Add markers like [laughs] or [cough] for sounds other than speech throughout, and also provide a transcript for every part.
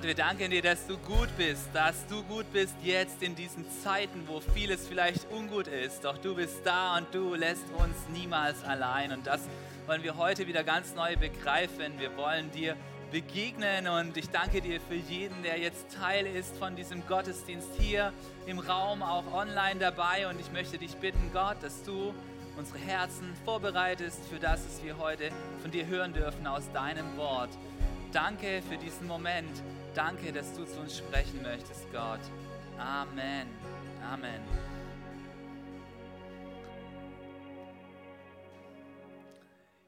Gott, wir danken dir, dass du gut bist, dass du gut bist jetzt in diesen Zeiten, wo vieles vielleicht ungut ist. Doch du bist da und du lässt uns niemals allein. Und das wollen wir heute wieder ganz neu begreifen. Wir wollen dir begegnen und ich danke dir für jeden, der jetzt Teil ist von diesem Gottesdienst hier im Raum, auch online dabei. Und ich möchte dich bitten, Gott, dass du unsere Herzen vorbereitest für das, was wir heute von dir hören dürfen aus deinem Wort. Danke für diesen Moment. Danke, dass du zu uns sprechen möchtest, Gott. Amen. Amen.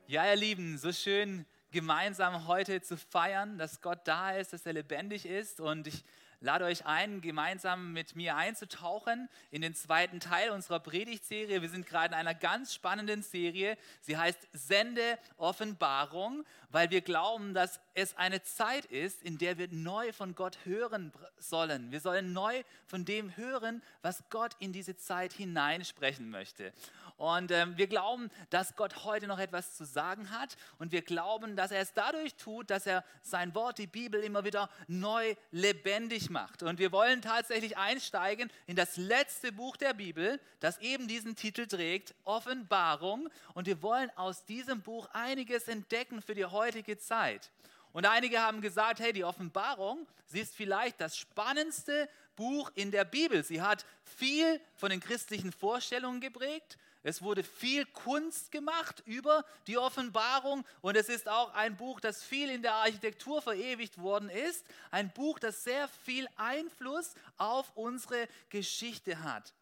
Ja, ihr Lieben, so schön gemeinsam heute zu feiern, dass Gott da ist, dass er lebendig ist. Und ich lade euch ein, gemeinsam mit mir einzutauchen in den zweiten Teil unserer Predigtserie. Wir sind gerade in einer ganz spannenden Serie. Sie heißt Sende Offenbarung, weil wir glauben, dass es eine Zeit ist, in der wir neu von Gott hören sollen. Wir sollen neu von dem hören, was Gott in diese Zeit hineinsprechen möchte. Und ähm, wir glauben, dass Gott heute noch etwas zu sagen hat. Und wir glauben, dass er es dadurch tut, dass er sein Wort, die Bibel, immer wieder neu lebendig macht. Und wir wollen tatsächlich einsteigen in das letzte Buch der Bibel, das eben diesen Titel trägt, Offenbarung. Und wir wollen aus diesem Buch einiges entdecken für die heutige Zeit. Und einige haben gesagt, hey, die Offenbarung, sie ist vielleicht das spannendste Buch in der Bibel. Sie hat viel von den christlichen Vorstellungen geprägt. Es wurde viel Kunst gemacht über die Offenbarung und es ist auch ein Buch, das viel in der Architektur verewigt worden ist. Ein Buch, das sehr viel Einfluss auf unsere Geschichte hat.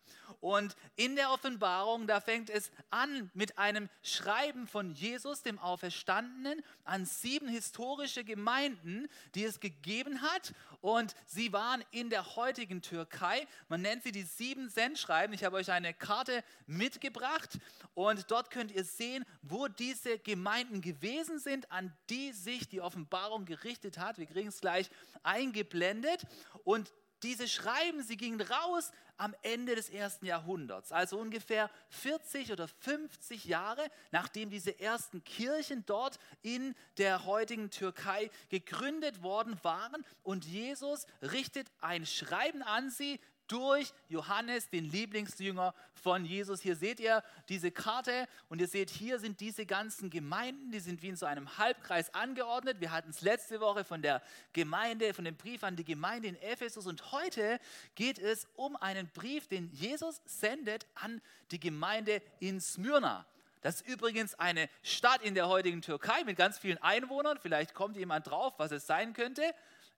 Und in der Offenbarung, da fängt es an mit einem Schreiben von Jesus, dem Auferstandenen, an sieben historische Gemeinden, die es gegeben hat. Und sie waren in der heutigen Türkei. Man nennt sie die sieben Sendschreiben. Ich habe euch eine Karte mitgebracht. Und dort könnt ihr sehen, wo diese Gemeinden gewesen sind, an die sich die Offenbarung gerichtet hat. Wir kriegen es gleich eingeblendet. Und diese Schreiben, sie gingen raus am Ende des ersten Jahrhunderts, also ungefähr 40 oder 50 Jahre, nachdem diese ersten Kirchen dort in der heutigen Türkei gegründet worden waren. Und Jesus richtet ein Schreiben an sie, durch Johannes, den Lieblingsjünger von Jesus. Hier seht ihr diese Karte und ihr seht, hier sind diese ganzen Gemeinden, die sind wie in so einem Halbkreis angeordnet. Wir hatten es letzte Woche von der Gemeinde, von dem Brief an die Gemeinde in Ephesus und heute geht es um einen Brief, den Jesus sendet an die Gemeinde in Smyrna. Das ist übrigens eine Stadt in der heutigen Türkei mit ganz vielen Einwohnern. Vielleicht kommt jemand drauf, was es sein könnte.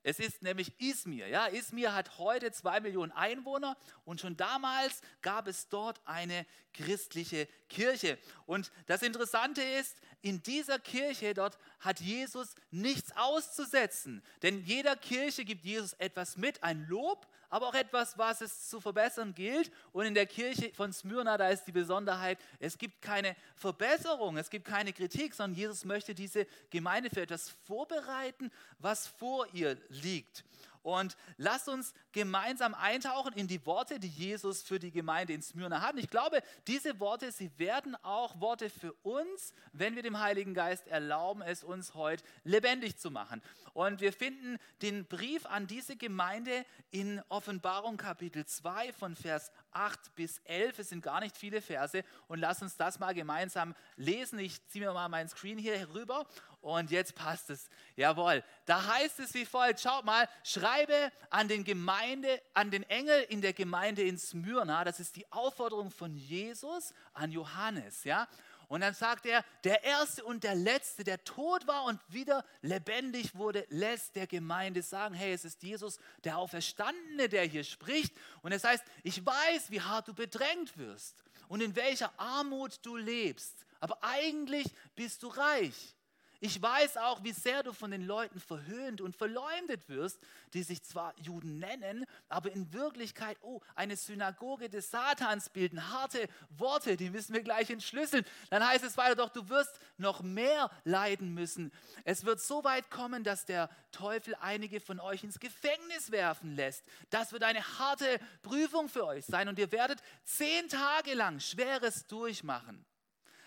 Es ist nämlich Izmir. Ja, Izmir hat heute zwei Millionen Einwohner und schon damals gab es dort eine christliche Kirche. Und das Interessante ist, in dieser Kirche dort hat Jesus nichts auszusetzen. Denn jeder Kirche gibt Jesus etwas mit, ein Lob, aber auch etwas, was es zu verbessern gilt. Und in der Kirche von Smyrna, da ist die Besonderheit, es gibt keine Verbesserung, es gibt keine Kritik, sondern Jesus möchte diese Gemeinde für etwas vorbereiten, was vor ihr liegt. Und lasst uns gemeinsam eintauchen in die Worte, die Jesus für die Gemeinde in Smyrna hat. Und ich glaube, diese Worte, sie werden auch Worte für uns, wenn wir dem Heiligen Geist erlauben, es uns heute lebendig zu machen. Und wir finden den Brief an diese Gemeinde in Offenbarung Kapitel 2 von Vers 8 bis 11. Es sind gar nicht viele Verse. Und lasst uns das mal gemeinsam lesen. Ich ziehe mir mal meinen Screen hier rüber und jetzt passt es. Jawohl. Da heißt es wie folgt: Schaut mal, schreibe an den Gemeinde, an den Engel in der Gemeinde in Smyrna. Das ist die Aufforderung von Jesus an Johannes. Ja. Und dann sagt er, der Erste und der Letzte, der tot war und wieder lebendig wurde, lässt der Gemeinde sagen, hey, es ist Jesus, der Auferstandene, der hier spricht. Und es heißt, ich weiß, wie hart du bedrängt wirst und in welcher Armut du lebst, aber eigentlich bist du reich. Ich weiß auch, wie sehr du von den Leuten verhöhnt und verleumdet wirst, die sich zwar Juden nennen, aber in Wirklichkeit, oh, eine Synagoge des Satans bilden. Harte Worte, die müssen wir gleich entschlüsseln. Dann heißt es weiter, doch du wirst noch mehr leiden müssen. Es wird so weit kommen, dass der Teufel einige von euch ins Gefängnis werfen lässt. Das wird eine harte Prüfung für euch sein und ihr werdet zehn Tage lang Schweres durchmachen.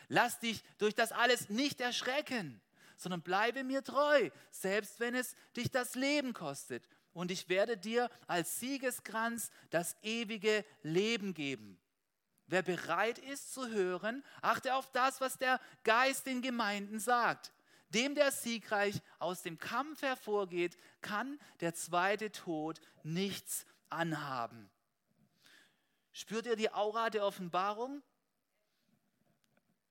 Lass dich durch das alles nicht erschrecken sondern bleibe mir treu, selbst wenn es dich das Leben kostet. Und ich werde dir als Siegeskranz das ewige Leben geben. Wer bereit ist zu hören, achte auf das, was der Geist den Gemeinden sagt. Dem, der siegreich aus dem Kampf hervorgeht, kann der zweite Tod nichts anhaben. Spürt ihr die Aura der Offenbarung?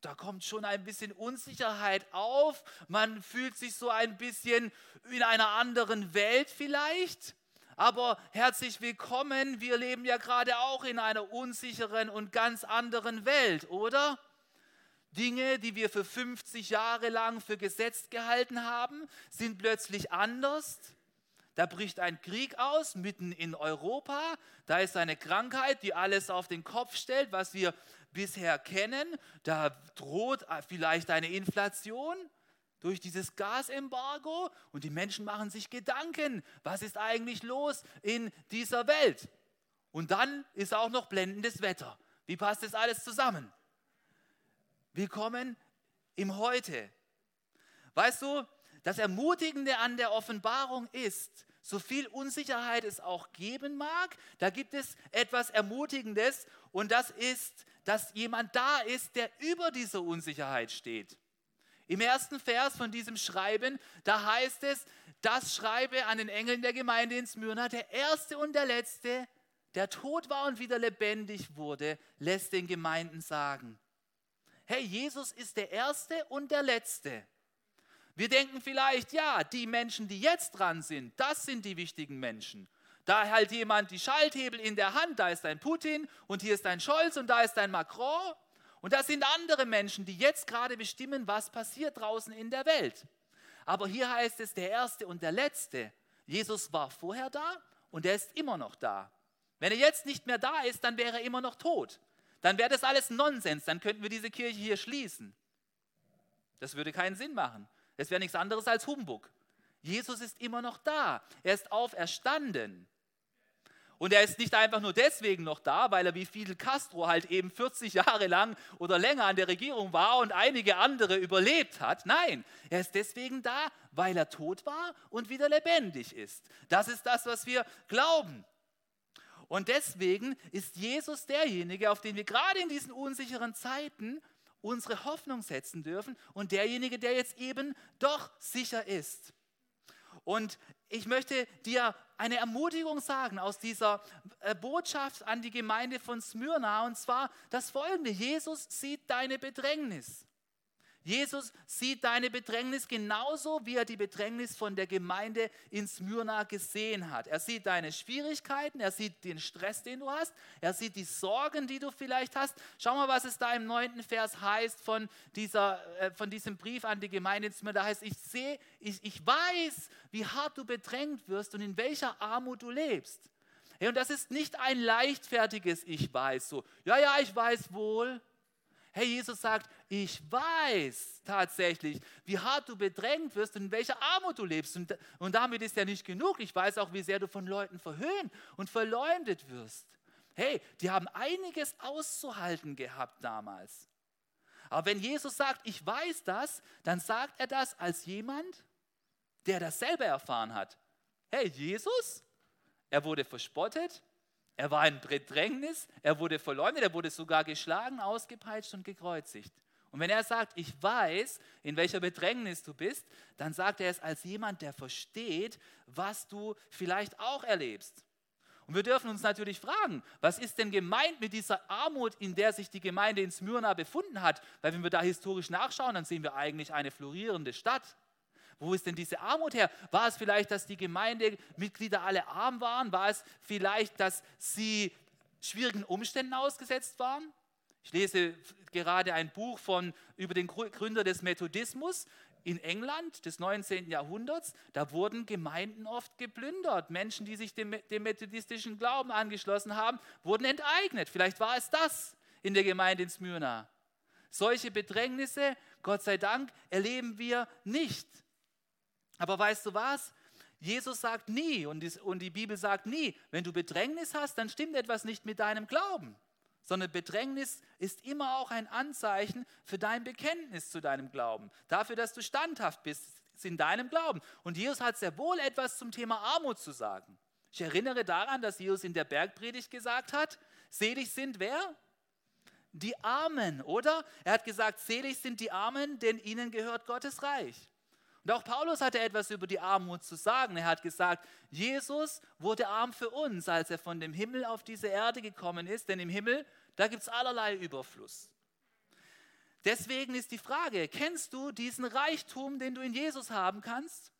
Da kommt schon ein bisschen Unsicherheit auf. Man fühlt sich so ein bisschen in einer anderen Welt vielleicht. Aber herzlich willkommen, wir leben ja gerade auch in einer unsicheren und ganz anderen Welt, oder? Dinge, die wir für 50 Jahre lang für gesetzt gehalten haben, sind plötzlich anders. Da bricht ein Krieg aus mitten in Europa. Da ist eine Krankheit, die alles auf den Kopf stellt, was wir bisher kennen. Da droht vielleicht eine Inflation durch dieses Gasembargo und die Menschen machen sich Gedanken, was ist eigentlich los in dieser Welt? Und dann ist auch noch blendendes Wetter. Wie passt das alles zusammen? Willkommen im Heute. Weißt du, das Ermutigende an der Offenbarung ist, so viel Unsicherheit es auch geben mag, da gibt es etwas Ermutigendes und das ist, dass jemand da ist, der über dieser Unsicherheit steht. Im ersten Vers von diesem Schreiben, da heißt es, das schreibe an den Engeln der Gemeinde in Smyrna, der erste und der letzte, der tot war und wieder lebendig wurde, lässt den Gemeinden sagen. Hey, Jesus ist der erste und der letzte. Wir denken vielleicht, ja, die Menschen, die jetzt dran sind, das sind die wichtigen Menschen. Da halt jemand die Schalthebel in der Hand, da ist ein Putin und hier ist ein Scholz und da ist ein Macron. Und das sind andere Menschen, die jetzt gerade bestimmen, was passiert draußen in der Welt. Aber hier heißt es der Erste und der Letzte. Jesus war vorher da und er ist immer noch da. Wenn er jetzt nicht mehr da ist, dann wäre er immer noch tot. Dann wäre das alles Nonsens, dann könnten wir diese Kirche hier schließen. Das würde keinen Sinn machen. Das wäre nichts anderes als Humbug. Jesus ist immer noch da. Er ist auferstanden. Und er ist nicht einfach nur deswegen noch da, weil er wie Fidel Castro halt eben 40 Jahre lang oder länger an der Regierung war und einige andere überlebt hat. Nein, er ist deswegen da, weil er tot war und wieder lebendig ist. Das ist das, was wir glauben. Und deswegen ist Jesus derjenige, auf den wir gerade in diesen unsicheren Zeiten unsere Hoffnung setzen dürfen und derjenige, der jetzt eben doch sicher ist. Und ich möchte dir eine Ermutigung sagen aus dieser äh, Botschaft an die Gemeinde von Smyrna, und zwar das folgende. Jesus sieht deine Bedrängnis. Jesus sieht deine Bedrängnis genauso, wie er die Bedrängnis von der Gemeinde in Smyrna gesehen hat. Er sieht deine Schwierigkeiten, er sieht den Stress, den du hast, er sieht die Sorgen, die du vielleicht hast. Schau mal, was es da im neunten Vers heißt von, dieser, äh, von diesem Brief an die Gemeinde in Smyrna. Da heißt, ich sehe, ich, ich weiß, wie hart du bedrängt wirst und in welcher Armut du lebst. Hey, und das ist nicht ein leichtfertiges Ich weiß so. Ja, ja, ich weiß wohl. Hey, Jesus sagt, ich weiß tatsächlich, wie hart du bedrängt wirst und in welcher Armut du lebst. Und, und damit ist ja nicht genug. Ich weiß auch, wie sehr du von Leuten verhöhnt und verleumdet wirst. Hey, die haben einiges auszuhalten gehabt damals. Aber wenn Jesus sagt, ich weiß das, dann sagt er das als jemand, der das selber erfahren hat. Hey, Jesus, er wurde verspottet, er war in Bedrängnis, er wurde verleumdet, er wurde sogar geschlagen, ausgepeitscht und gekreuzigt. Und wenn er sagt, ich weiß, in welcher Bedrängnis du bist, dann sagt er es als jemand, der versteht, was du vielleicht auch erlebst. Und wir dürfen uns natürlich fragen, was ist denn gemeint mit dieser Armut, in der sich die Gemeinde in Smyrna befunden hat? Weil wenn wir da historisch nachschauen, dann sehen wir eigentlich eine florierende Stadt. Wo ist denn diese Armut her? War es vielleicht, dass die Gemeindemitglieder alle arm waren? War es vielleicht, dass sie schwierigen Umständen ausgesetzt waren? Ich lese gerade ein Buch von, über den Gründer des Methodismus. in England des 19. Jahrhunderts, da wurden Gemeinden oft geplündert. Menschen, die sich dem, dem methodistischen Glauben angeschlossen haben, wurden enteignet. Vielleicht war es das in der Gemeinde in Smyrna. Solche Bedrängnisse, Gott sei Dank, erleben wir nicht. Aber weißt du was? Jesus sagt nie und die, und die Bibel sagt nie, wenn du Bedrängnis hast, dann stimmt etwas nicht mit deinem Glauben sondern Bedrängnis ist immer auch ein Anzeichen für dein Bekenntnis zu deinem Glauben, dafür, dass du standhaft bist in deinem Glauben. Und Jesus hat sehr wohl etwas zum Thema Armut zu sagen. Ich erinnere daran, dass Jesus in der Bergpredigt gesagt hat, selig sind wer? Die Armen, oder? Er hat gesagt, selig sind die Armen, denn ihnen gehört Gottes Reich. Und auch Paulus hatte etwas über die Armut zu sagen. Er hat gesagt, Jesus wurde arm für uns, als er von dem Himmel auf diese Erde gekommen ist, denn im Himmel, da gibt es allerlei Überfluss. Deswegen ist die Frage, kennst du diesen Reichtum, den du in Jesus haben kannst?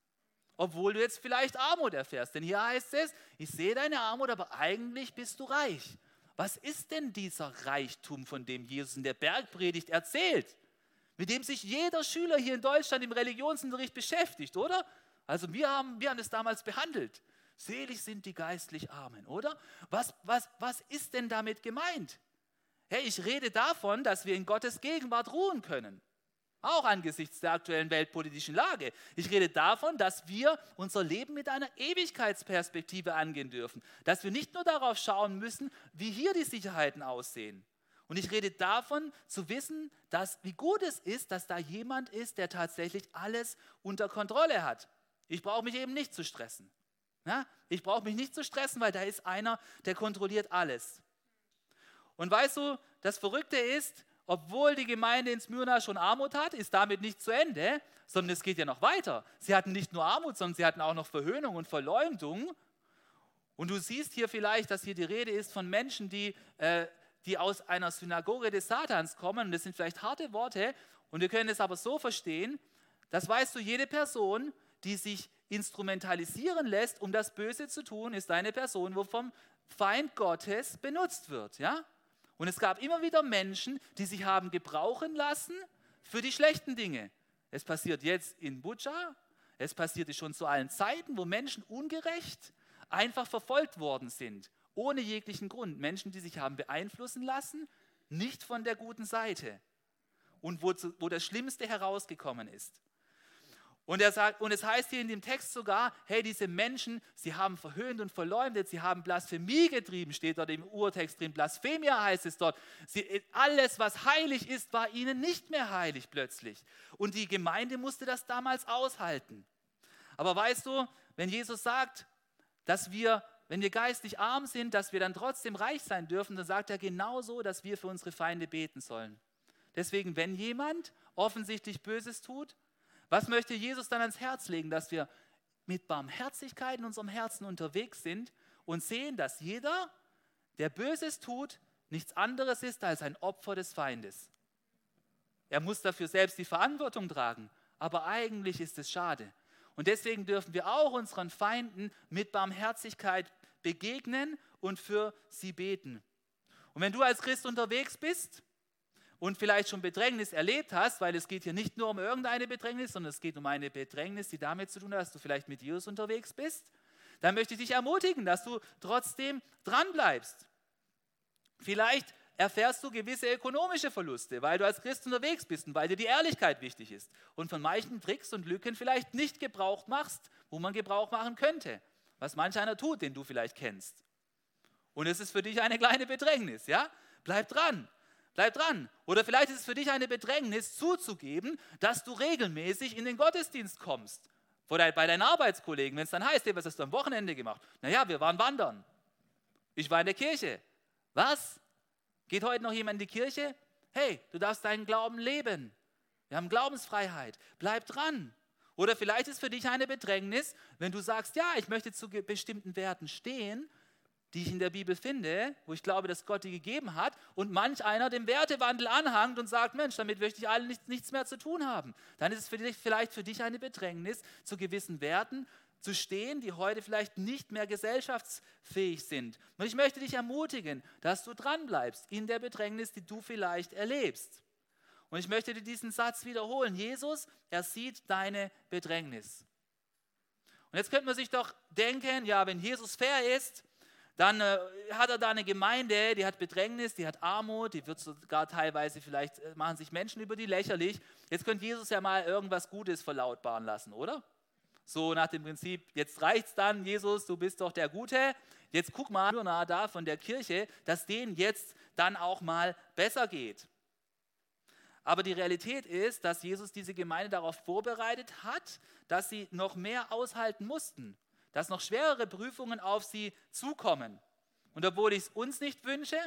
Obwohl du jetzt vielleicht Armut erfährst. Denn hier heißt es, ich sehe deine Armut, aber eigentlich bist du reich. Was ist denn dieser Reichtum, von dem Jesus in der Bergpredigt erzählt? Mit dem sich jeder Schüler hier in Deutschland im Religionsunterricht beschäftigt, oder? Also wir haben, wir haben es damals behandelt. Selig sind die geistlich Armen, oder? Was, was, was ist denn damit gemeint? Hey, ich rede davon, dass wir in Gottes Gegenwart ruhen können. Auch angesichts der aktuellen weltpolitischen Lage. Ich rede davon, dass wir unser Leben mit einer Ewigkeitsperspektive angehen dürfen. Dass wir nicht nur darauf schauen müssen, wie hier die Sicherheiten aussehen, und ich rede davon, zu wissen, dass, wie gut es ist, dass da jemand ist, der tatsächlich alles unter Kontrolle hat. Ich brauche mich eben nicht zu stressen. Ja? Ich brauche mich nicht zu stressen, weil da ist einer, der kontrolliert alles. Und weißt du, das Verrückte ist, obwohl die Gemeinde in Smyrna schon Armut hat, ist damit nicht zu Ende, sondern es geht ja noch weiter. Sie hatten nicht nur Armut, sondern sie hatten auch noch Verhöhnung und Verleumdung. Und du siehst hier vielleicht, dass hier die Rede ist von Menschen, die äh, die aus einer Synagoge des Satans kommen. Das sind vielleicht harte Worte. Und wir können es aber so verstehen, dass weißt du, jede Person, die sich instrumentalisieren lässt, um das Böse zu tun, ist eine Person, wo vom Feind Gottes benutzt wird. Ja? Und es gab immer wieder Menschen, die sich haben gebrauchen lassen für die schlechten Dinge. Es passiert jetzt in Butscha, es passierte schon zu allen Zeiten, wo Menschen ungerecht einfach verfolgt worden sind ohne jeglichen Grund. Menschen, die sich haben beeinflussen lassen, nicht von der guten Seite. Und wo, wo das Schlimmste herausgekommen ist. Und, er sagt, und es heißt hier in dem Text sogar, hey, diese Menschen, sie haben verhöhnt und verleumdet, sie haben Blasphemie getrieben, steht dort im Urtext drin. Blasphemia heißt es dort. Sie, alles, was heilig ist, war ihnen nicht mehr heilig plötzlich. Und die Gemeinde musste das damals aushalten. Aber weißt du, wenn Jesus sagt, dass wir wenn wir geistlich arm sind, dass wir dann trotzdem reich sein dürfen, dann sagt er genauso, dass wir für unsere Feinde beten sollen. Deswegen, wenn jemand offensichtlich Böses tut, was möchte Jesus dann ans Herz legen, dass wir mit Barmherzigkeit in unserem Herzen unterwegs sind und sehen, dass jeder, der Böses tut, nichts anderes ist als ein Opfer des Feindes. Er muss dafür selbst die Verantwortung tragen, aber eigentlich ist es schade. Und deswegen dürfen wir auch unseren Feinden mit Barmherzigkeit begegnen und für sie beten. Und wenn du als Christ unterwegs bist und vielleicht schon Bedrängnis erlebt hast, weil es geht hier nicht nur um irgendeine Bedrängnis, sondern es geht um eine Bedrängnis, die damit zu tun hat, dass du vielleicht mit Jesus unterwegs bist, dann möchte ich dich ermutigen, dass du trotzdem dranbleibst. Vielleicht erfährst du gewisse ökonomische Verluste, weil du als Christ unterwegs bist und weil dir die Ehrlichkeit wichtig ist und von manchen Tricks und Lücken vielleicht nicht Gebrauch machst, wo man Gebrauch machen könnte, was manch einer tut, den du vielleicht kennst. Und es ist für dich eine kleine Bedrängnis, ja? Bleib dran. Bleib dran. Oder vielleicht ist es für dich eine Bedrängnis zuzugeben, dass du regelmäßig in den Gottesdienst kommst. Bei deinen Arbeitskollegen, wenn es dann heißt, hey, was hast du am Wochenende gemacht? Naja, wir waren wandern. Ich war in der Kirche. Was? Geht heute noch jemand in die Kirche? Hey, du darfst deinen Glauben leben. Wir haben Glaubensfreiheit. Bleib dran. Oder vielleicht ist für dich eine Bedrängnis, wenn du sagst, ja, ich möchte zu bestimmten Werten stehen, die ich in der Bibel finde, wo ich glaube, dass Gott die gegeben hat, und manch einer dem Wertewandel anhangt und sagt, Mensch, damit möchte ich allen nichts, nichts mehr zu tun haben. Dann ist es für dich, vielleicht für dich eine Bedrängnis, zu gewissen Werten zu stehen, die heute vielleicht nicht mehr gesellschaftsfähig sind. Und ich möchte dich ermutigen, dass du dranbleibst in der Bedrängnis, die du vielleicht erlebst. Und ich möchte dir diesen Satz wiederholen. Jesus, er sieht deine Bedrängnis. Und jetzt könnte man sich doch denken, ja, wenn Jesus fair ist, dann äh, hat er da eine Gemeinde, die hat Bedrängnis, die hat Armut, die wird sogar teilweise, vielleicht äh, machen sich Menschen über die lächerlich. Jetzt könnte Jesus ja mal irgendwas Gutes verlautbaren lassen, oder? So nach dem Prinzip, jetzt reicht's dann, Jesus, du bist doch der Gute. Jetzt guck mal nah da von der Kirche, dass denen jetzt dann auch mal besser geht. Aber die Realität ist, dass Jesus diese Gemeinde darauf vorbereitet hat, dass sie noch mehr aushalten mussten, dass noch schwerere Prüfungen auf sie zukommen. Und obwohl ich es uns nicht wünsche,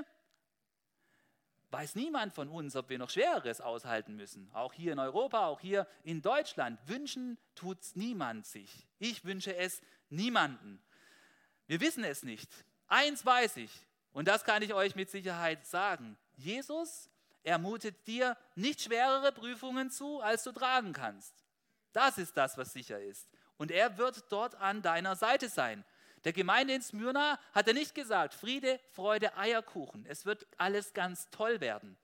weiß niemand von uns, ob wir noch Schwereres aushalten müssen. Auch hier in Europa, auch hier in Deutschland. Wünschen tut es niemand sich. Ich wünsche es niemanden. Wir wissen es nicht. Eins weiß ich, und das kann ich euch mit Sicherheit sagen. Jesus ermutet dir nicht schwerere Prüfungen zu, als du tragen kannst. Das ist das, was sicher ist. Und er wird dort an deiner Seite sein. Der Gemeinde in Smyrna hat er nicht gesagt, Friede, Freude, Eierkuchen. Es wird alles ganz toll werden.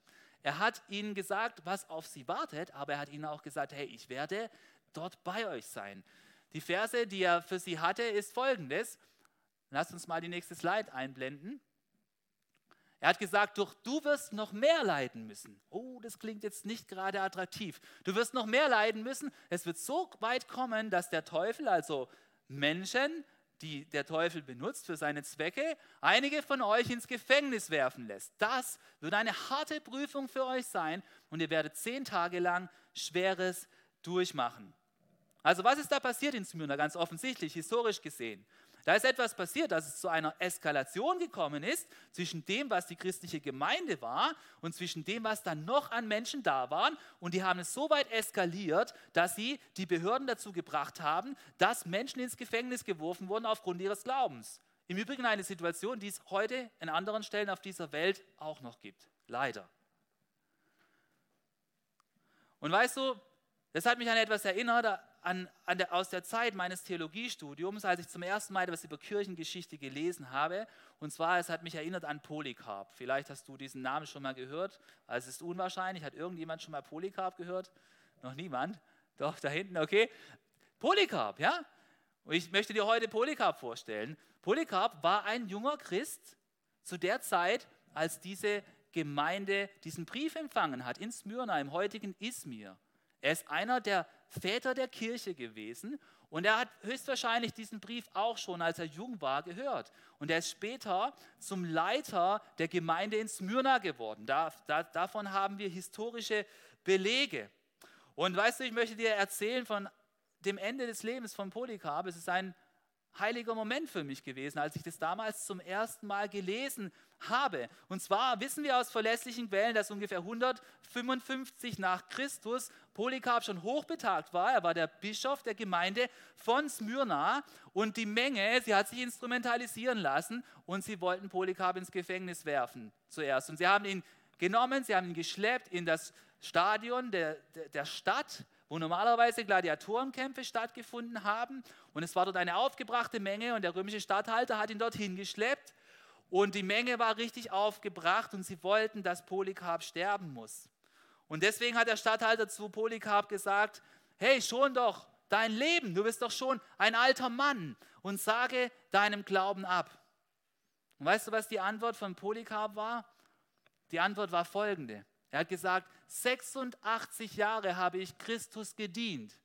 Er hat ihnen gesagt, was auf sie wartet, aber er hat ihnen auch gesagt, hey, ich werde dort bei euch sein. Die Verse, die er für sie hatte, ist folgendes. Lasst uns mal die nächste Slide einblenden. Er hat gesagt, doch du wirst noch mehr leiden müssen. Oh, das klingt jetzt nicht gerade attraktiv. Du wirst noch mehr leiden müssen. Es wird so weit kommen, dass der Teufel, also Menschen, die der Teufel benutzt für seine Zwecke, einige von euch ins Gefängnis werfen lässt. Das wird eine harte Prüfung für euch sein und ihr werdet zehn Tage lang Schweres durchmachen. Also was ist da passiert in Smyrna? Ganz offensichtlich, historisch gesehen. Da ist etwas passiert, dass es zu einer Eskalation gekommen ist zwischen dem, was die christliche Gemeinde war und zwischen dem, was dann noch an Menschen da waren. Und die haben es so weit eskaliert, dass sie die Behörden dazu gebracht haben, dass Menschen ins Gefängnis geworfen wurden aufgrund ihres Glaubens. Im Übrigen eine Situation, die es heute an anderen Stellen auf dieser Welt auch noch gibt. Leider. Und weißt du, das hat mich an etwas erinnert, an, an der, aus der Zeit meines Theologiestudiums, als ich zum ersten Mal etwas über Kirchengeschichte gelesen habe. Und zwar, es hat mich erinnert an Polycarp. Vielleicht hast du diesen Namen schon mal gehört. Also es ist unwahrscheinlich. Hat irgendjemand schon mal Polycarp gehört? Noch niemand? Doch, da hinten, okay. Polycarp, ja? Ich möchte dir heute Polycarp vorstellen. Polycarp war ein junger Christ zu der Zeit, als diese Gemeinde diesen Brief empfangen hat in Smyrna, im heutigen Izmir. Er ist einer der Väter der Kirche gewesen und er hat höchstwahrscheinlich diesen Brief auch schon, als er jung war, gehört. Und er ist später zum Leiter der Gemeinde in Smyrna geworden. Da, da, davon haben wir historische Belege. Und weißt du, ich möchte dir erzählen von dem Ende des Lebens von Polycarp. Es ist ein heiliger Moment für mich gewesen, als ich das damals zum ersten Mal gelesen habe. Und zwar wissen wir aus verlässlichen Quellen, dass ungefähr 155 nach Christus Polycarp schon hochbetagt war. Er war der Bischof der Gemeinde von Smyrna und die Menge, sie hat sich instrumentalisieren lassen und sie wollten Polycarp ins Gefängnis werfen zuerst. Und sie haben ihn genommen, sie haben ihn geschleppt in das Stadion der, der, Stadt wo normalerweise Gladiatorenkämpfe stattgefunden haben. Und es war dort eine aufgebrachte Menge und der römische Statthalter hat ihn dorthin geschleppt. Und die Menge war richtig aufgebracht und sie wollten, dass Polycarp sterben muss. Und deswegen hat der Statthalter zu Polycarp gesagt, hey, schon doch dein Leben, du bist doch schon ein alter Mann und sage deinem Glauben ab. Und weißt du, was die Antwort von Polycarp war? Die Antwort war folgende. Er hat gesagt, 86 Jahre habe ich Christus gedient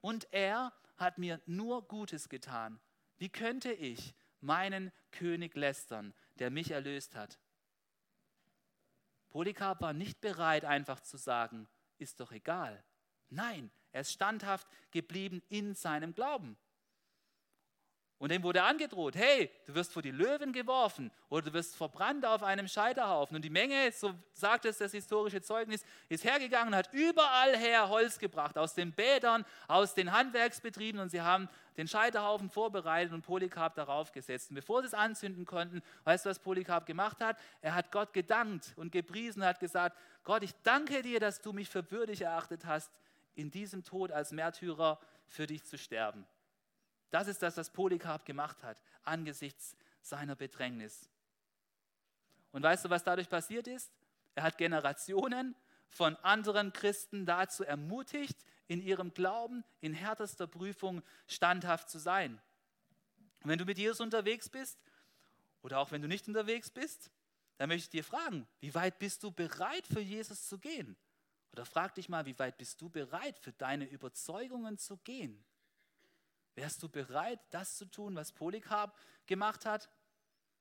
und er hat mir nur Gutes getan. Wie könnte ich meinen König lästern, der mich erlöst hat? Polycarp war nicht bereit, einfach zu sagen, ist doch egal. Nein, er ist standhaft geblieben in seinem Glauben. Und dem wurde angedroht, hey, du wirst vor die Löwen geworfen oder du wirst verbrannt auf einem Scheiterhaufen. Und die Menge, so sagt es das historische Zeugnis, ist hergegangen und hat überall her Holz gebracht, aus den Bädern, aus den Handwerksbetrieben. Und sie haben den Scheiterhaufen vorbereitet und Polycarp darauf gesetzt. Und bevor sie es anzünden konnten, weißt du, was Polycarp gemacht hat? Er hat Gott gedankt und gepriesen hat gesagt, Gott, ich danke dir, dass du mich für würdig erachtet hast, in diesem Tod als Märtyrer für dich zu sterben. Das ist das, was Polycarp gemacht hat angesichts seiner Bedrängnis. Und weißt du, was dadurch passiert ist? Er hat Generationen von anderen Christen dazu ermutigt, in ihrem Glauben in härtester Prüfung standhaft zu sein. Und wenn du mit Jesus unterwegs bist oder auch wenn du nicht unterwegs bist, dann möchte ich dir fragen, wie weit bist du bereit für Jesus zu gehen? Oder frag dich mal, wie weit bist du bereit für deine Überzeugungen zu gehen? Wärst du bereit, das zu tun, was Polycarp gemacht hat?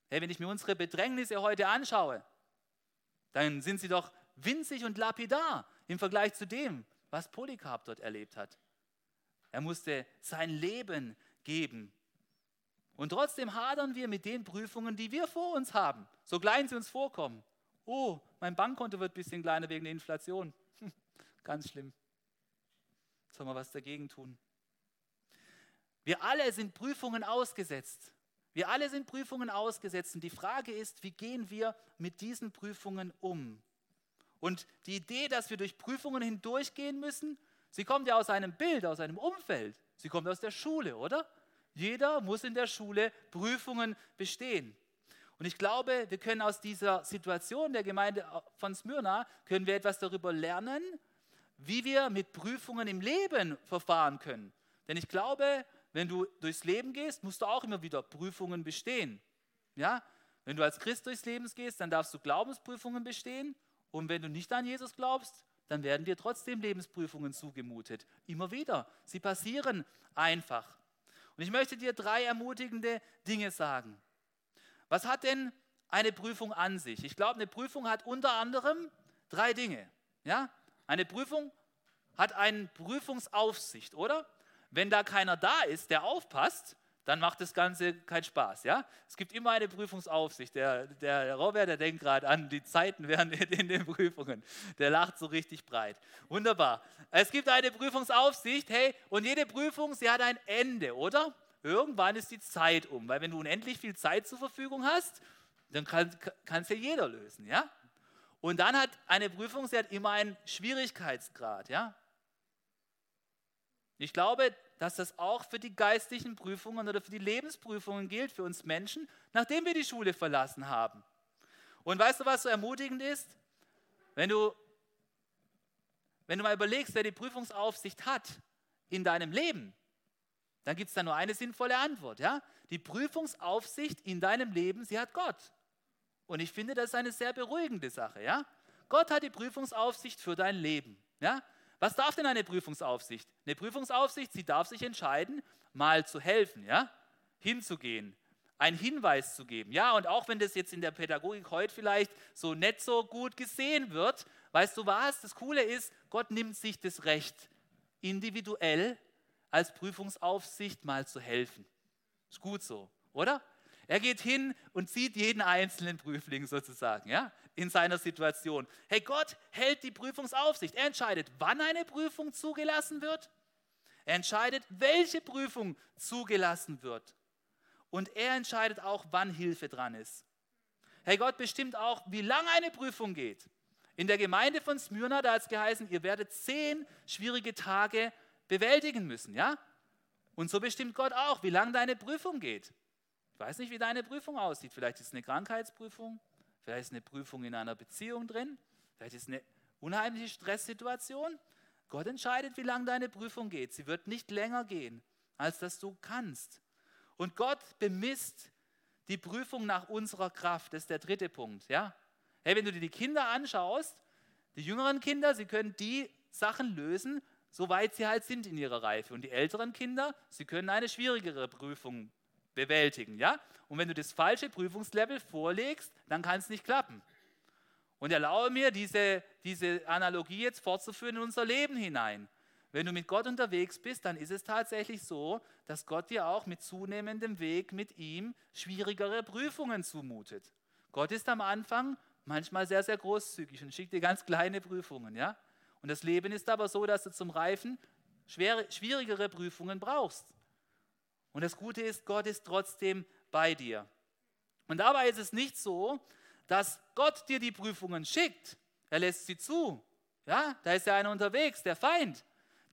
Hey, wenn ich mir unsere Bedrängnisse heute anschaue, dann sind sie doch winzig und lapidar im Vergleich zu dem, was Polycarp dort erlebt hat. Er musste sein Leben geben. Und trotzdem hadern wir mit den Prüfungen, die wir vor uns haben, so klein sie uns vorkommen. Oh, mein Bankkonto wird ein bisschen kleiner wegen der Inflation. [laughs] Ganz schlimm. Sollen wir was dagegen tun? Wir alle sind Prüfungen ausgesetzt. Wir alle sind Prüfungen ausgesetzt. Und die Frage ist, wie gehen wir mit diesen Prüfungen um? Und die Idee, dass wir durch Prüfungen hindurchgehen müssen, sie kommt ja aus einem Bild, aus einem Umfeld. Sie kommt aus der Schule, oder? Jeder muss in der Schule Prüfungen bestehen. Und ich glaube, wir können aus dieser Situation der Gemeinde von Smyrna, können wir etwas darüber lernen, wie wir mit Prüfungen im Leben verfahren können. Denn ich glaube, wenn du durchs Leben gehst, musst du auch immer wieder Prüfungen bestehen. Ja? Wenn du als Christ durchs Leben gehst, dann darfst du Glaubensprüfungen bestehen. Und wenn du nicht an Jesus glaubst, dann werden dir trotzdem Lebensprüfungen zugemutet. Immer wieder. Sie passieren einfach. Und ich möchte dir drei ermutigende Dinge sagen. Was hat denn eine Prüfung an sich? Ich glaube, eine Prüfung hat unter anderem drei Dinge. Ja? Eine Prüfung hat eine Prüfungsaufsicht, oder? Wenn da keiner da ist, der aufpasst, dann macht das Ganze keinen Spaß. Ja? Es gibt immer eine Prüfungsaufsicht. Der, der Robert, der denkt gerade an die Zeiten während [laughs] in den Prüfungen. Der lacht so richtig breit. Wunderbar. Es gibt eine Prüfungsaufsicht, hey, und jede Prüfung, sie hat ein Ende, oder? Irgendwann ist die Zeit um, weil wenn du unendlich viel Zeit zur Verfügung hast, dann kann es ja jeder lösen, ja? Und dann hat eine Prüfung, sie hat immer einen Schwierigkeitsgrad, ja? Ich glaube, dass das auch für die geistlichen Prüfungen oder für die Lebensprüfungen gilt, für uns Menschen, nachdem wir die Schule verlassen haben. Und weißt du, was so ermutigend ist? Wenn du, wenn du mal überlegst, wer die Prüfungsaufsicht hat in deinem Leben, dann gibt es da nur eine sinnvolle Antwort. Ja? Die Prüfungsaufsicht in deinem Leben, sie hat Gott. Und ich finde, das ist eine sehr beruhigende Sache. Ja? Gott hat die Prüfungsaufsicht für dein Leben. Ja? Was darf denn eine Prüfungsaufsicht? Eine Prüfungsaufsicht, sie darf sich entscheiden, mal zu helfen, ja? hinzugehen, einen Hinweis zu geben. Ja, und auch wenn das jetzt in der Pädagogik heute vielleicht so nicht so gut gesehen wird, weißt du was? Das Coole ist, Gott nimmt sich das Recht, individuell als Prüfungsaufsicht mal zu helfen. Ist gut so, oder? Er geht hin und sieht jeden einzelnen Prüfling sozusagen, ja, in seiner Situation. Hey, Gott hält die Prüfungsaufsicht. Er entscheidet, wann eine Prüfung zugelassen wird. Er entscheidet, welche Prüfung zugelassen wird. Und er entscheidet auch, wann Hilfe dran ist. Hey, Gott bestimmt auch, wie lange eine Prüfung geht. In der Gemeinde von Smyrna, da hat es geheißen, ihr werdet zehn schwierige Tage bewältigen müssen, ja? Und so bestimmt Gott auch, wie lange deine Prüfung geht. Ich weiß nicht, wie deine Prüfung aussieht. Vielleicht ist es eine Krankheitsprüfung, vielleicht ist eine Prüfung in einer Beziehung drin, vielleicht ist eine unheimliche Stresssituation. Gott entscheidet, wie lange deine Prüfung geht. Sie wird nicht länger gehen, als dass du kannst. Und Gott bemisst die Prüfung nach unserer Kraft. Das ist der dritte Punkt. Ja? Hey, wenn du dir die Kinder anschaust, die jüngeren Kinder, sie können die Sachen lösen, soweit sie halt sind in ihrer Reife. Und die älteren Kinder, sie können eine schwierigere Prüfung bewältigen. Ja? Und wenn du das falsche Prüfungslevel vorlegst, dann kann es nicht klappen. Und erlaube mir, diese, diese Analogie jetzt fortzuführen in unser Leben hinein. Wenn du mit Gott unterwegs bist, dann ist es tatsächlich so, dass Gott dir auch mit zunehmendem Weg mit ihm schwierigere Prüfungen zumutet. Gott ist am Anfang manchmal sehr, sehr großzügig und schickt dir ganz kleine Prüfungen. Ja? Und das Leben ist aber so, dass du zum Reifen schwere, schwierigere Prüfungen brauchst. Und das Gute ist, Gott ist trotzdem bei dir. Und dabei ist es nicht so, dass Gott dir die Prüfungen schickt. Er lässt sie zu. Ja, da ist ja einer unterwegs, der Feind.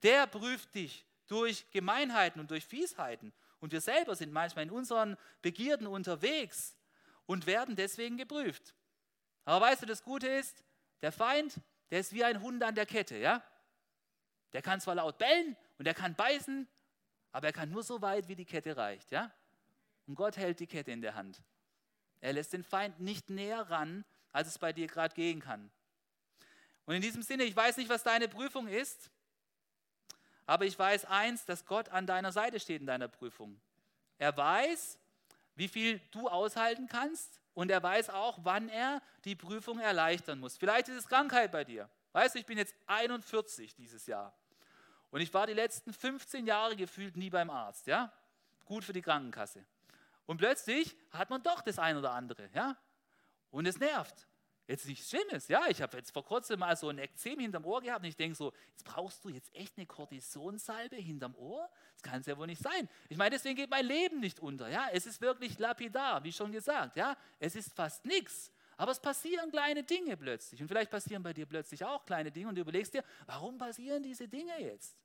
Der prüft dich durch Gemeinheiten und durch Fiesheiten. Und wir selber sind manchmal in unseren Begierden unterwegs und werden deswegen geprüft. Aber weißt du, das Gute ist, der Feind, der ist wie ein Hund an der Kette, ja? Der kann zwar laut bellen und der kann beißen, aber er kann nur so weit, wie die Kette reicht, ja? Und Gott hält die Kette in der Hand. Er lässt den Feind nicht näher ran, als es bei dir gerade gehen kann. Und in diesem Sinne, ich weiß nicht, was deine Prüfung ist, aber ich weiß eins, dass Gott an deiner Seite steht in deiner Prüfung. Er weiß, wie viel du aushalten kannst und er weiß auch, wann er die Prüfung erleichtern muss. Vielleicht ist es Krankheit bei dir. Weißt du, ich bin jetzt 41 dieses Jahr und ich war die letzten 15 Jahre gefühlt nie beim Arzt. Ja? Gut für die Krankenkasse. Und plötzlich hat man doch das ein oder andere. Ja? Und es nervt. Jetzt nichts Schlimmes, ja. Ich habe jetzt vor kurzem mal so ein Ekzem hinterm Ohr gehabt und ich denke so, jetzt brauchst du jetzt echt eine Kortisonsalbe hinterm Ohr? Das kann es ja wohl nicht sein. Ich meine, deswegen geht mein Leben nicht unter, ja. Es ist wirklich lapidar, wie schon gesagt, ja. Es ist fast nichts. Aber es passieren kleine Dinge plötzlich. Und vielleicht passieren bei dir plötzlich auch kleine Dinge und du überlegst dir, warum passieren diese Dinge jetzt?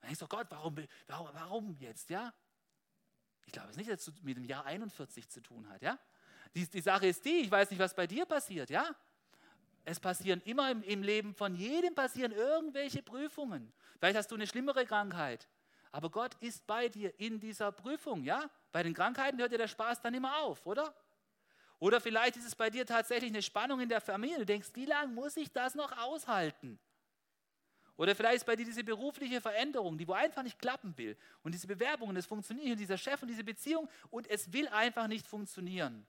Und ich so, Gott, warum, warum, warum jetzt, ja? Ich glaube es nicht, dass es mit dem Jahr 41 zu tun hat, ja? Die, die Sache ist die, ich weiß nicht, was bei dir passiert, ja? Es passieren immer im, im Leben von jedem passieren irgendwelche Prüfungen. Vielleicht hast du eine schlimmere Krankheit. Aber Gott ist bei dir in dieser Prüfung, ja? Bei den Krankheiten hört dir der Spaß dann immer auf, oder? Oder vielleicht ist es bei dir tatsächlich eine Spannung in der Familie. Du denkst, wie lange muss ich das noch aushalten? Oder vielleicht ist bei dir diese berufliche Veränderung, die wo einfach nicht klappen will. Und diese Bewerbungen, das funktioniert, und dieser Chef und diese Beziehung, und es will einfach nicht funktionieren.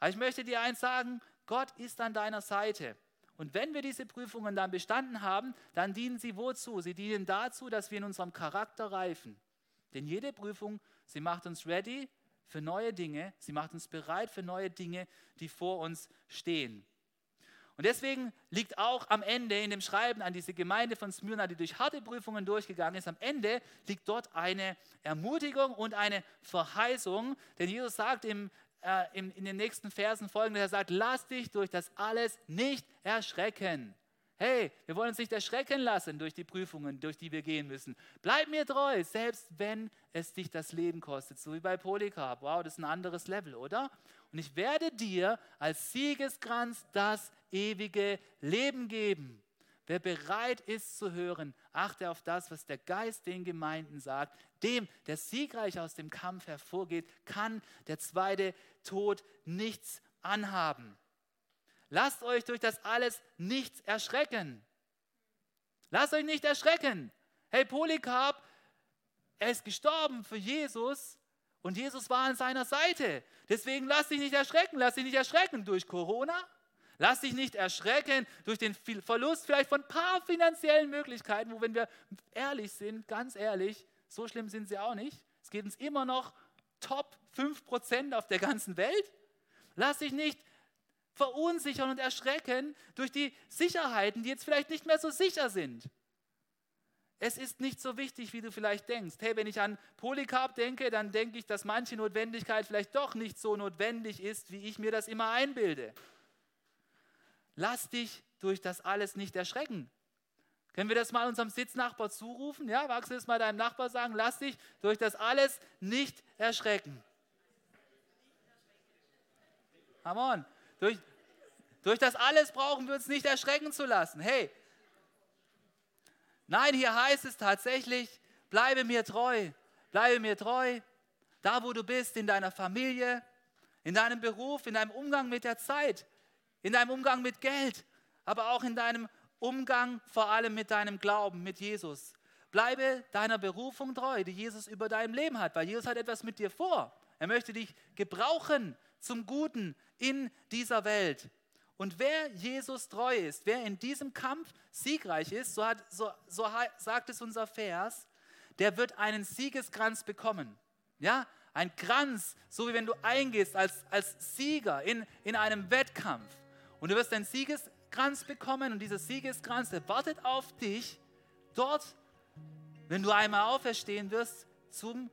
Aber ich möchte dir eins sagen, Gott ist an deiner Seite. Und wenn wir diese Prüfungen dann bestanden haben, dann dienen sie wozu? Sie dienen dazu, dass wir in unserem Charakter reifen. Denn jede Prüfung, sie macht uns ready für neue Dinge, sie macht uns bereit für neue Dinge, die vor uns stehen. Und deswegen liegt auch am Ende in dem Schreiben an diese Gemeinde von Smyrna, die durch harte Prüfungen durchgegangen ist, am Ende liegt dort eine Ermutigung und eine Verheißung. Denn Jesus sagt im äh, in, in den nächsten Versen folgendes. Er sagt, lass dich durch das alles nicht erschrecken. Hey, wir wollen uns nicht erschrecken lassen durch die Prüfungen, durch die wir gehen müssen. Bleib mir treu, selbst wenn es dich das Leben kostet, so wie bei Polycarp. Wow, das ist ein anderes Level, oder? Und ich werde dir als Siegeskranz das ewige Leben geben. Wer bereit ist zu hören, achte auf das, was der Geist den Gemeinden sagt. Dem, der siegreich aus dem Kampf hervorgeht, kann der zweite Tod nichts anhaben. Lasst euch durch das alles nichts erschrecken. Lasst euch nicht erschrecken. Hey, Polycarp, er ist gestorben für Jesus und Jesus war an seiner Seite. Deswegen lass dich nicht erschrecken. Lass dich nicht erschrecken durch Corona, Lass dich nicht erschrecken durch den Verlust vielleicht von ein paar finanziellen Möglichkeiten, wo, wenn wir ehrlich sind, ganz ehrlich, so schlimm sind sie auch nicht. Es geht uns immer noch Top 5% auf der ganzen Welt. Lass dich nicht verunsichern und erschrecken durch die Sicherheiten, die jetzt vielleicht nicht mehr so sicher sind. Es ist nicht so wichtig, wie du vielleicht denkst. Hey, wenn ich an Polycarp denke, dann denke ich, dass manche Notwendigkeit vielleicht doch nicht so notwendig ist, wie ich mir das immer einbilde. Lass dich durch das alles nicht erschrecken. Können wir das mal unserem Sitznachbar zurufen? Ja, magst du das mal deinem Nachbar sagen? Lass dich durch das alles nicht erschrecken. Come on. Durch, durch das alles brauchen wir uns nicht erschrecken zu lassen. Hey, nein, hier heißt es tatsächlich, bleibe mir treu, bleibe mir treu, da wo du bist, in deiner Familie, in deinem Beruf, in deinem Umgang mit der Zeit in deinem Umgang mit Geld, aber auch in deinem Umgang vor allem mit deinem Glauben, mit Jesus. Bleibe deiner Berufung treu, die Jesus über deinem Leben hat, weil Jesus hat etwas mit dir vor. Er möchte dich gebrauchen zum Guten in dieser Welt. Und wer Jesus treu ist, wer in diesem Kampf siegreich ist, so, hat, so, so sagt es unser Vers, der wird einen Siegeskranz bekommen. Ja, ein Kranz, so wie wenn du eingehst als, als Sieger in, in einem Wettkampf. Und du wirst einen Siegeskranz bekommen und dieser Siegeskranz, der wartet auf dich dort, wenn du einmal auferstehen wirst, zum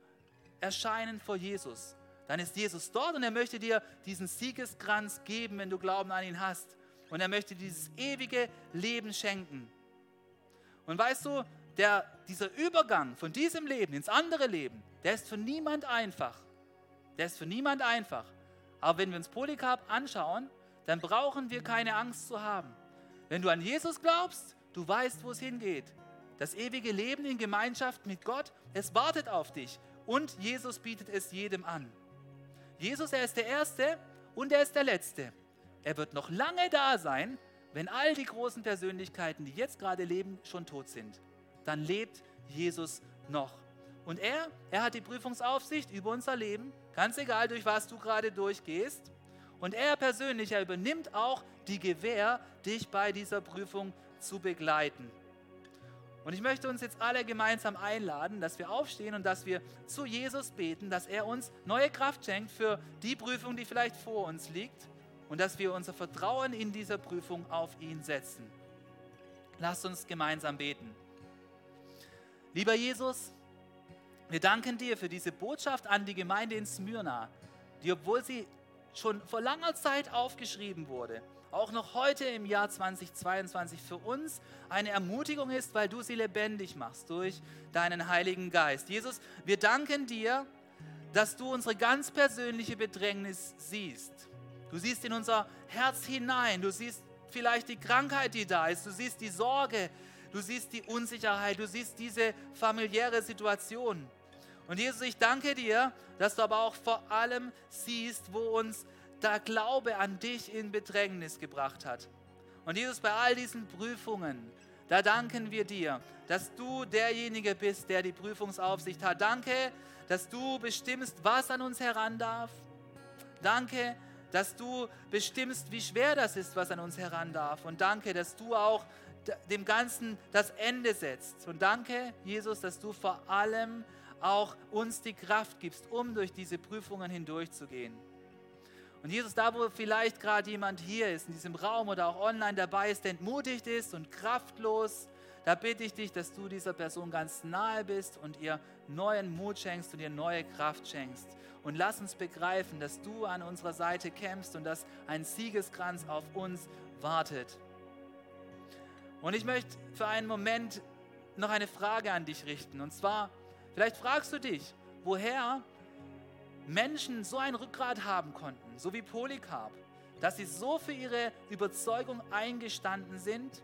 Erscheinen vor Jesus. Dann ist Jesus dort und er möchte dir diesen Siegeskranz geben, wenn du Glauben an ihn hast. Und er möchte dieses ewige Leben schenken. Und weißt du, der, dieser Übergang von diesem Leben ins andere Leben, der ist für niemand einfach. Der ist für niemand einfach. Aber wenn wir uns Polycarp anschauen, dann brauchen wir keine Angst zu haben. Wenn du an Jesus glaubst, du weißt, wo es hingeht. Das ewige Leben in Gemeinschaft mit Gott, es wartet auf dich. Und Jesus bietet es jedem an. Jesus, er ist der Erste und er ist der Letzte. Er wird noch lange da sein, wenn all die großen Persönlichkeiten, die jetzt gerade leben, schon tot sind. Dann lebt Jesus noch. Und er, er hat die Prüfungsaufsicht über unser Leben, ganz egal, durch was du gerade durchgehst. Und er persönlich, er übernimmt auch die Gewähr, dich bei dieser Prüfung zu begleiten. Und ich möchte uns jetzt alle gemeinsam einladen, dass wir aufstehen und dass wir zu Jesus beten, dass er uns neue Kraft schenkt für die Prüfung, die vielleicht vor uns liegt und dass wir unser Vertrauen in dieser Prüfung auf ihn setzen. Lasst uns gemeinsam beten. Lieber Jesus, wir danken dir für diese Botschaft an die Gemeinde in Smyrna, die, obwohl sie schon vor langer Zeit aufgeschrieben wurde, auch noch heute im Jahr 2022 für uns eine Ermutigung ist, weil du sie lebendig machst durch deinen Heiligen Geist. Jesus, wir danken dir, dass du unsere ganz persönliche Bedrängnis siehst. Du siehst in unser Herz hinein, du siehst vielleicht die Krankheit, die da ist, du siehst die Sorge, du siehst die Unsicherheit, du siehst diese familiäre Situation. Und Jesus, ich danke dir, dass du aber auch vor allem siehst, wo uns der Glaube an dich in Bedrängnis gebracht hat. Und Jesus, bei all diesen Prüfungen, da danken wir dir, dass du derjenige bist, der die Prüfungsaufsicht hat. Danke, dass du bestimmst, was an uns heran darf. Danke, dass du bestimmst, wie schwer das ist, was an uns heran darf. Und danke, dass du auch dem Ganzen das Ende setzt. Und danke, Jesus, dass du vor allem auch uns die Kraft gibst, um durch diese Prüfungen hindurchzugehen. Und Jesus, da wo vielleicht gerade jemand hier ist, in diesem Raum oder auch online dabei ist, der entmutigt ist und kraftlos, da bitte ich dich, dass du dieser Person ganz nahe bist und ihr neuen Mut schenkst und ihr neue Kraft schenkst. Und lass uns begreifen, dass du an unserer Seite kämpfst und dass ein Siegeskranz auf uns wartet. Und ich möchte für einen Moment noch eine Frage an dich richten. Und zwar, Vielleicht fragst du dich, woher Menschen so ein Rückgrat haben konnten, so wie Polycarp, dass sie so für ihre Überzeugung eingestanden sind,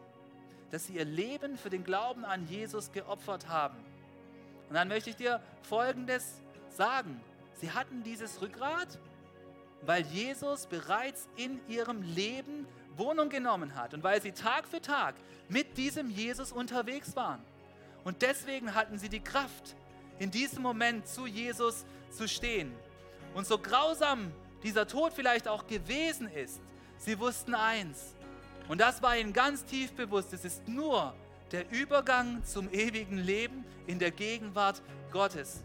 dass sie ihr Leben für den Glauben an Jesus geopfert haben. Und dann möchte ich dir Folgendes sagen. Sie hatten dieses Rückgrat, weil Jesus bereits in ihrem Leben Wohnung genommen hat und weil sie Tag für Tag mit diesem Jesus unterwegs waren. Und deswegen hatten sie die Kraft, in diesem Moment zu Jesus zu stehen. Und so grausam dieser Tod vielleicht auch gewesen ist, sie wussten eins. Und das war ihnen ganz tief bewusst. Es ist nur der Übergang zum ewigen Leben in der Gegenwart Gottes.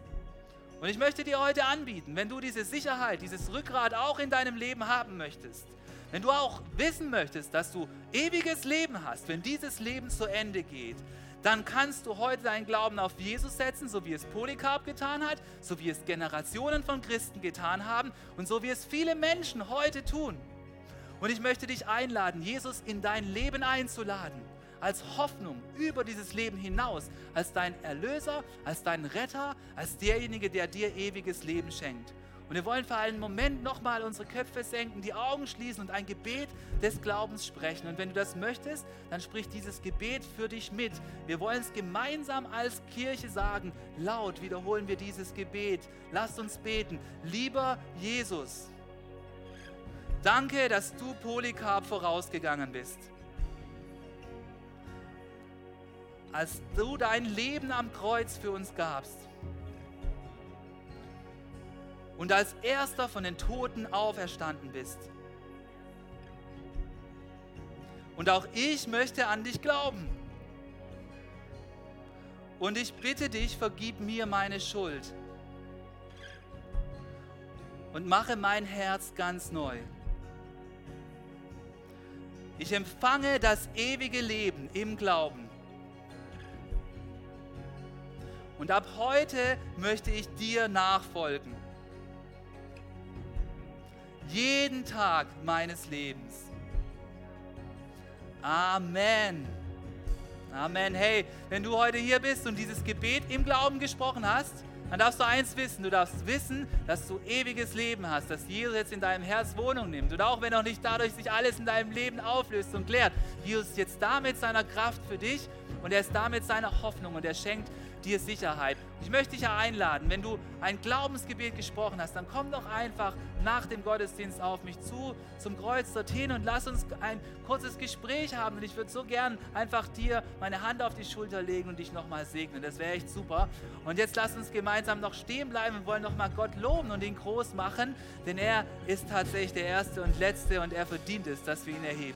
Und ich möchte dir heute anbieten, wenn du diese Sicherheit, dieses Rückgrat auch in deinem Leben haben möchtest, wenn du auch wissen möchtest, dass du ewiges Leben hast, wenn dieses Leben zu Ende geht, dann kannst du heute deinen Glauben auf Jesus setzen, so wie es Polycarp getan hat, so wie es Generationen von Christen getan haben und so wie es viele Menschen heute tun. Und ich möchte dich einladen, Jesus in dein Leben einzuladen, als Hoffnung über dieses Leben hinaus, als dein Erlöser, als dein Retter, als derjenige, der dir ewiges Leben schenkt. Und wir wollen für einen Moment nochmal unsere Köpfe senken, die Augen schließen und ein Gebet des Glaubens sprechen. Und wenn du das möchtest, dann sprich dieses Gebet für dich mit. Wir wollen es gemeinsam als Kirche sagen. Laut wiederholen wir dieses Gebet. Lasst uns beten. Lieber Jesus, danke, dass du Polycarp vorausgegangen bist. Als du dein Leben am Kreuz für uns gabst und als erster von den Toten auferstanden bist. Und auch ich möchte an dich glauben. Und ich bitte dich, vergib mir meine Schuld und mache mein Herz ganz neu. Ich empfange das ewige Leben im Glauben. Und ab heute möchte ich dir nachfolgen jeden Tag meines Lebens. Amen. Amen. Hey, wenn du heute hier bist und dieses Gebet im Glauben gesprochen hast, dann darfst du eins wissen. Du darfst wissen, dass du ewiges Leben hast, dass Jesus jetzt in deinem Herz Wohnung nimmt. Und auch wenn noch nicht dadurch sich alles in deinem Leben auflöst und klärt, Jesus ist jetzt da mit seiner Kraft für dich und er ist da mit seiner Hoffnung und er schenkt dir Sicherheit. Ich möchte dich ja einladen, wenn du ein Glaubensgebet gesprochen hast, dann komm doch einfach nach dem Gottesdienst auf mich zu, zum Kreuz dorthin und lass uns ein kurzes Gespräch haben. Und ich würde so gern einfach dir meine Hand auf die Schulter legen und dich nochmal segnen. Das wäre echt super. Und jetzt lass uns gemeinsam noch stehen bleiben. Wir wollen nochmal Gott loben und ihn groß machen, denn er ist tatsächlich der Erste und Letzte und er verdient es, dass wir ihn erheben.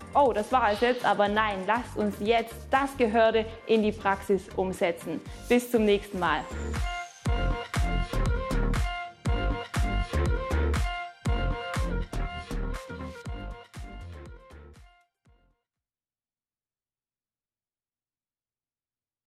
oh, das war es jetzt, aber nein, lasst uns jetzt das Gehörte in die Praxis umsetzen. Bis zum nächsten Mal.